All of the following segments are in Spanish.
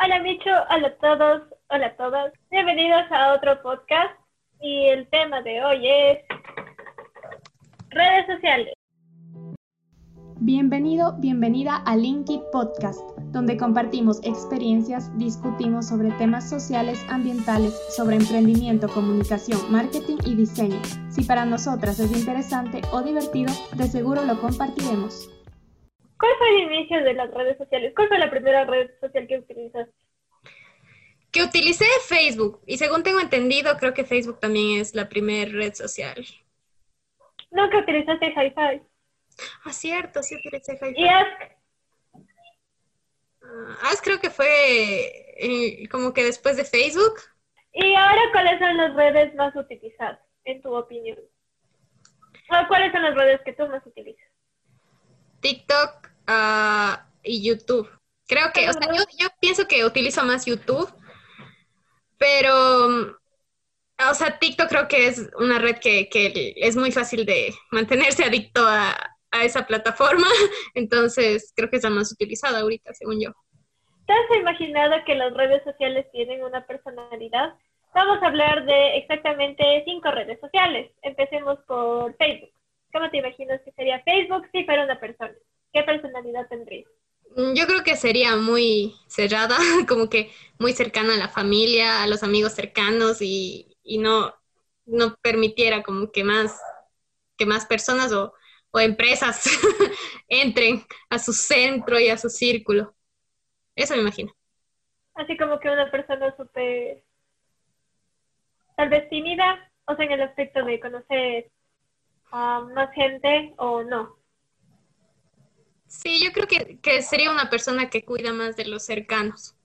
Hola Micho, hola a todos, hola a todas. Bienvenidos a otro podcast y el tema de hoy es redes sociales. Bienvenido, bienvenida a Linky Podcast, donde compartimos experiencias, discutimos sobre temas sociales, ambientales, sobre emprendimiento, comunicación, marketing y diseño. Si para nosotras es interesante o divertido, de seguro lo compartiremos. ¿Cuál fue el inicio de las redes sociales? ¿Cuál fue la primera red social que utilizaste? Que utilicé Facebook y según tengo entendido, creo que Facebook también es la primera red social. No, que utilizaste Hi-Fi. Ah, cierto, sí utilicé ¿Y Ask? Uh, Ask creo que fue eh, como que después de Facebook. ¿Y ahora cuáles son las redes más utilizadas, en tu opinión? ¿O ¿Cuáles son las redes que tú más utilizas? TikTok uh, y YouTube. Creo que, o sea, yo, pienso que utilizo más YouTube, pero, o sea, TikTok creo que es una red que, que es muy fácil de mantenerse adicto a, a, esa plataforma, entonces creo que es la más utilizada ahorita, según yo. ¿Te has imaginado que las redes sociales tienen una personalidad? Vamos a hablar de exactamente cinco redes sociales. Empecemos por Facebook. ¿Cómo te imaginas que sería Facebook si fuera una persona? ¿Qué personalidad tendría? Mm, yo creo que sería muy cerrada, como que muy cercana a la familia, a los amigos cercanos y, y no, no permitiera como que más, que más personas o, o empresas entren a su centro y a su círculo. Eso me imagino. Así como que una persona súper, tal vez tímida, o sea, en el aspecto de conocer a más gente o no. Sí, yo creo que, que, sería una persona que cuida más de los cercanos,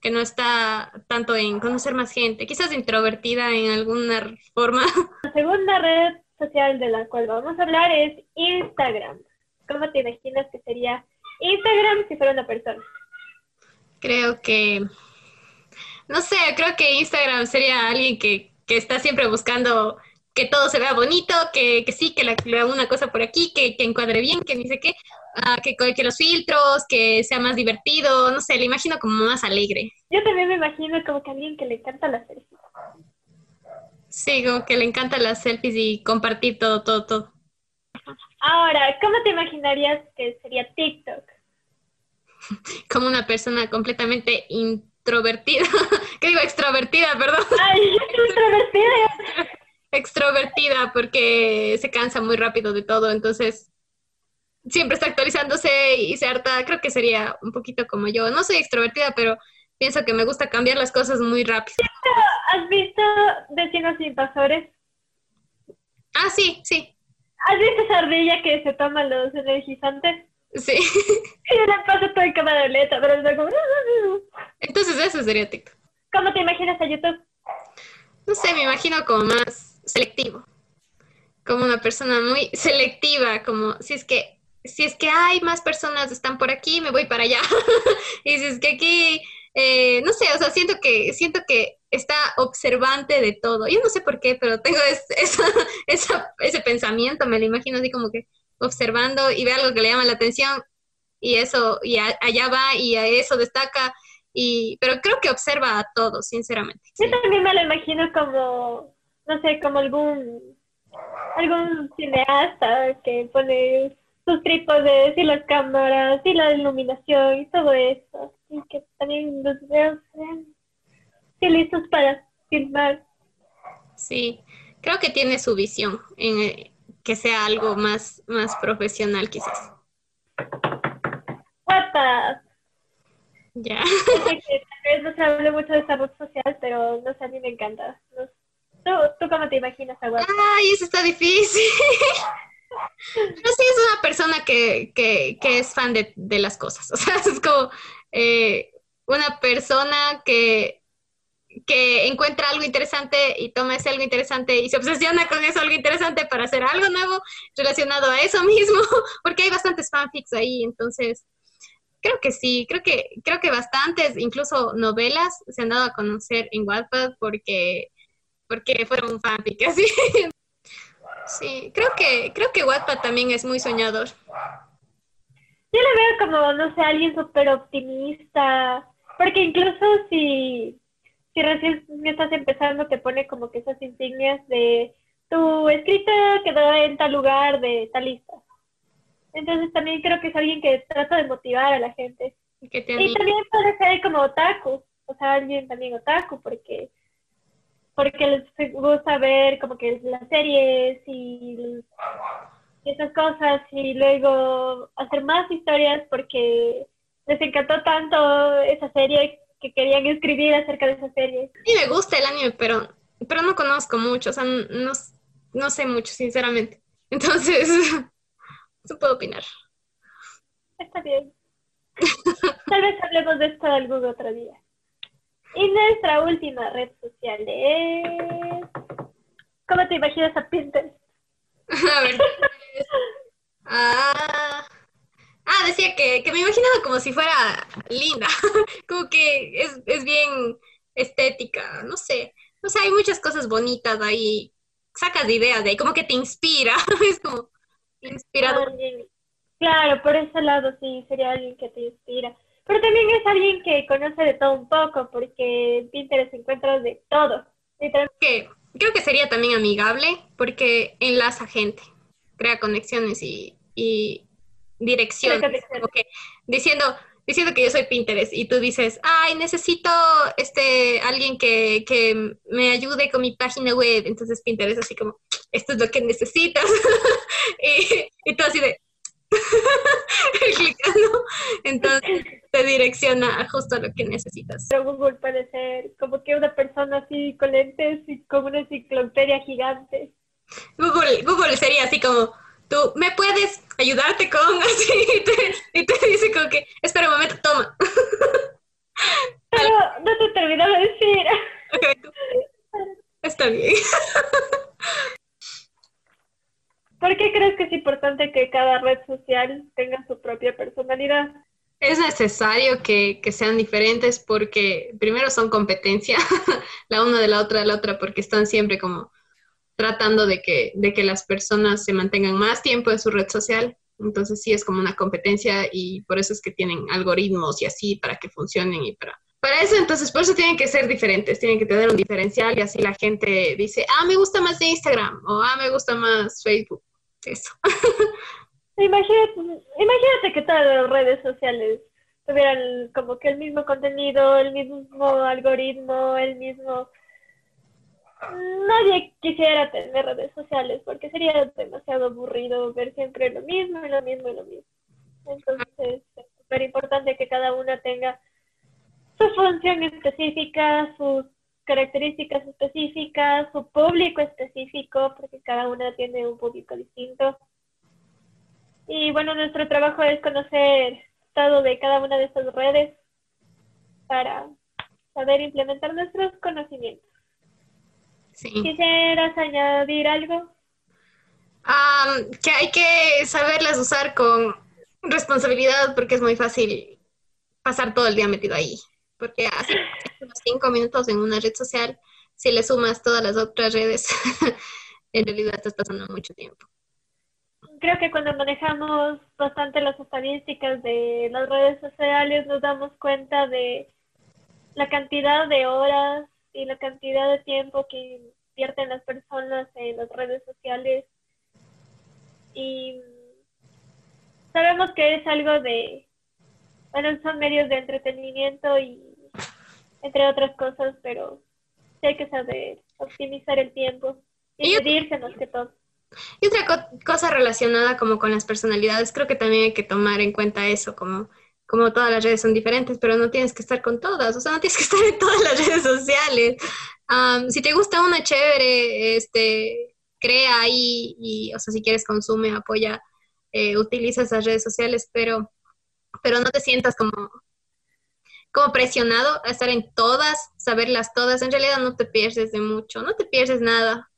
que no está tanto en conocer más gente, quizás introvertida en alguna forma. La segunda red social de la cual vamos a hablar es Instagram. ¿Cómo te imaginas que sería Instagram si fuera una persona? Creo que, no sé, creo que Instagram sería alguien que, que está siempre buscando que todo se vea bonito, que, que sí, que la, una cosa por aquí, que, que encuadre bien, que ni sé qué, uh, que, que los filtros, que sea más divertido, no sé, le imagino como más alegre. Yo también me imagino como que alguien que le encanta las selfies. Sí, como que le encantan las selfies y compartir todo, todo, todo. Ahora, ¿cómo te imaginarías que sería TikTok? Como una persona completamente introvertida. ¿Qué digo? Extrovertida, perdón. Ay, extrovertida. Extrovertida porque se cansa muy rápido de todo, entonces siempre está actualizándose y se harta, creo que sería un poquito como yo. No soy extrovertida, pero pienso que me gusta cambiar las cosas muy rápido. ¿Has visto Vecinos Invasores? Ah, sí, sí. ¿Has visto esa ardilla que se toma los energizantes? Sí. Y le pasa todo en cámara lenta, pero está como... Entonces eso sería TikTok. ¿Cómo te imaginas a YouTube? No sé, me imagino como más selectivo. Como una persona muy selectiva, como si es que si es que hay más personas están por aquí, me voy para allá. y si es que aquí eh, no sé, o sea, siento que, siento que está observante de todo. Yo no sé por qué, pero tengo esa, esa, ese pensamiento, me lo imagino así como que observando y ve algo que le llama la atención y eso, y allá va y a eso destaca. Y, pero creo que observa a todos, sinceramente. Yo también me lo imagino como, no sé, como algún, algún cineasta que pone sus trípodes y las cámaras y la iluminación y todo eso. Y que también los videos sean listos para filmar. Sí, creo que tiene su visión en eh, que sea algo más, más profesional quizás. WhatsApp. Ya. Tal vez no se hable mucho de esa social, pero no sé, a mí me encanta. No, ¿Tú, ¿Tú cómo te imaginas a WhatsApp? Ay, eso está difícil. Pero sí es una persona que, que, que es fan de, de, las cosas. O sea, es como eh, una persona que, que encuentra algo interesante y toma ese algo interesante y se obsesiona con eso algo interesante para hacer algo nuevo relacionado a eso mismo, porque hay bastantes fanfics ahí, entonces creo que sí, creo que, creo que bastantes, incluso novelas se han dado a conocer en Wattpad porque, porque fueron un fanfic así. Sí, creo que, creo que Wattpad también es muy soñador. Yo le veo como, no sé, alguien súper optimista. Por Porque incluso si, si recién estás empezando, te pone como que esas insignias de tu escrita quedó en tal lugar de tal lista. Entonces también creo que es alguien que trata de motivar a la gente. Y, también puede ser como otaku, o sea, alguien también otaku, porque porque les gusta ver como que las series y, esas cosas y luego hacer más historias porque les encantó tanto esa serie que querían escribir acerca de esa serie. Sí, me gusta el anime, pero, pero no conozco mucho, o sea, no, no sé mucho, sinceramente. Entonces, no puedo opinar. Está bien. Tal vez hablemos de esto algún otro día. Y nuestra última red social es... ¿Cómo te imaginas a Pinterest? a ver. ah, ah, decía que, que, me imaginaba como si fuera linda. como que es, es bien estética, no sé. No sé, hay muchas cosas bonitas ahí. Sacas de ideas de ahí, como que te inspira. es como inspirador. Claro, por ese lado sí, sería alguien que te inspira. Pero también es alguien que conoce de todo un poco, porque en Pinterest encuentras de todo. Que creo que sería también amigable, porque enlaza gente, crea conexiones y, y direcciones. diciendo, diciendo que yo soy Pinterest y tú dices, ay, necesito este alguien que, que me ayude con mi página web. Entonces Pinterest así como, esto es lo que necesitas. y, y tú así de, Entonces direcciona justo a lo que necesitas. Pero Google puede ser como que una persona así con lentes y con una enciclopedia gigante. Google, Google sería así como, tú, ¿me puedes ayudarte con así? Y te, dice como que, espera un momento, toma. Pero no te terminaba de decir. Está bien. ¿Por qué crees que es importante que cada red social tenga su propia personalidad? Es necesario que, sean diferentes porque primero son competencia, la una de la otra de la otra, porque están siempre como tratando de que, de que las personas se mantengan más tiempo en su red social. Entonces sí es como una competencia y por eso es que tienen algoritmos y así para que funcionen y para... Para eso, entonces, por eso tienen que ser diferentes, tienen que tener un diferencial y así la gente dice, ah, me gusta más Instagram o ah, me gusta más Facebook eso. imagínate, imagínate que todas las redes sociales tuvieran como que el mismo contenido, el mismo algoritmo, el mismo... Nadie quisiera tener redes sociales porque sería demasiado aburrido ver siempre lo mismo y lo mismo y lo mismo. Entonces es súper importante que cada una tenga su función específica, sus características específicas, su público específico, porque cada una tiene un público distinto. Y bueno, nuestro trabajo es conocer todo de cada una de estas redes para saber implementar nuestros conocimientos. ¿Quisieras añadir algo? que hay que saberlas usar con responsabilidad porque es muy fácil pasar todo el día metido ahí porque hace unos cinco minutos en una red social, si le sumas todas las otras redes, en realidad estás pasando mucho tiempo. Creo que cuando manejamos bastante las estadísticas de las redes sociales nos damos cuenta de la cantidad de horas y la cantidad de tiempo que invierten las personas en las redes sociales y sabemos que es algo de, bueno, son medios de entretenimiento y entre otras cosas, pero sí hay que saber optimizar el tiempo y, medirse más que todo. Y otra cosa relacionada como con las personalidades, creo que también hay que tomar en cuenta eso, como, como todas las redes son diferentes, pero no tienes que estar con todas, o sea, no tienes que estar en todas las redes sociales. si te gusta una chévere, este, crea ahí, y, o sea, si quieres consume, apoya, eh, utiliza esas redes sociales, pero, pero no te sientas como como presionado a estar en todas, saberlas todas. En realidad no te pierdes de mucho, no te pierdes nada.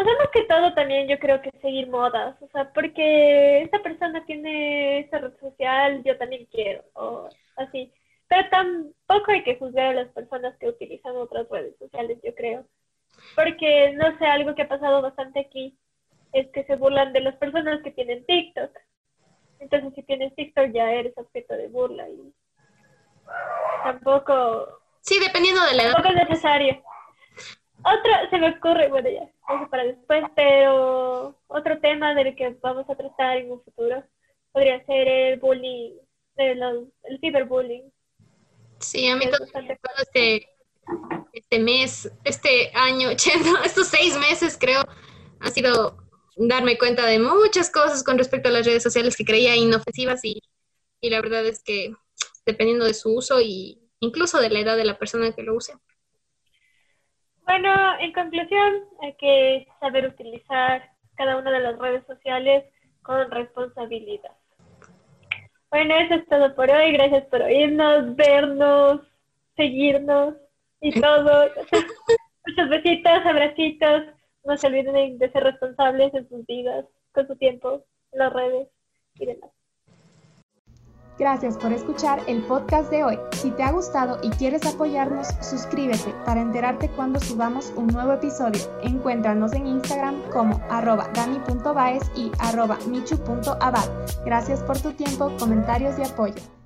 O sea, más que todo también yo creo que seguir modas, o sea, porque esta persona tiene esta red social, yo también quiero, o así. Pero tampoco hay que juzgar a las personas que utilizan otras redes sociales, yo creo. Porque, no sé, algo que ha pasado bastante aquí es que se burlan de las personas que tienen TikTok. Entonces, si tienes TikTok ya eres objeto de burla y tampoco... Sí, dependiendo de la edad. Tampoco es necesario. Otro, se me ocurre, bueno ya, eso para después, pero otro tema del que vamos a tratar en un futuro podría ser el bullying, el, el ciberbullying. Sí, a mí todo, este, este mes, este año, estos seis meses creo, ha sido darme cuenta de muchas cosas con respecto a las redes sociales que creía inofensivas y, y la verdad es que dependiendo de su uso y incluso de la edad de la persona que lo use. Bueno, en conclusión, hay que saber utilizar cada una de las redes sociales con responsabilidad. Bueno, eso es todo por hoy. Gracias por oírnos, vernos, seguirnos y todo. Muchos besitos, abracitos. No se olviden de ser responsables en sus vidas, con su tiempo, en las redes y demás. Gracias por escuchar el podcast de hoy. Si te ha gustado y quieres apoyarnos, suscríbete para enterarte cuando subamos un nuevo episodio. Encuéntranos en Instagram como arroba y arroba michu.abad. Gracias por tu tiempo, comentarios y apoyo.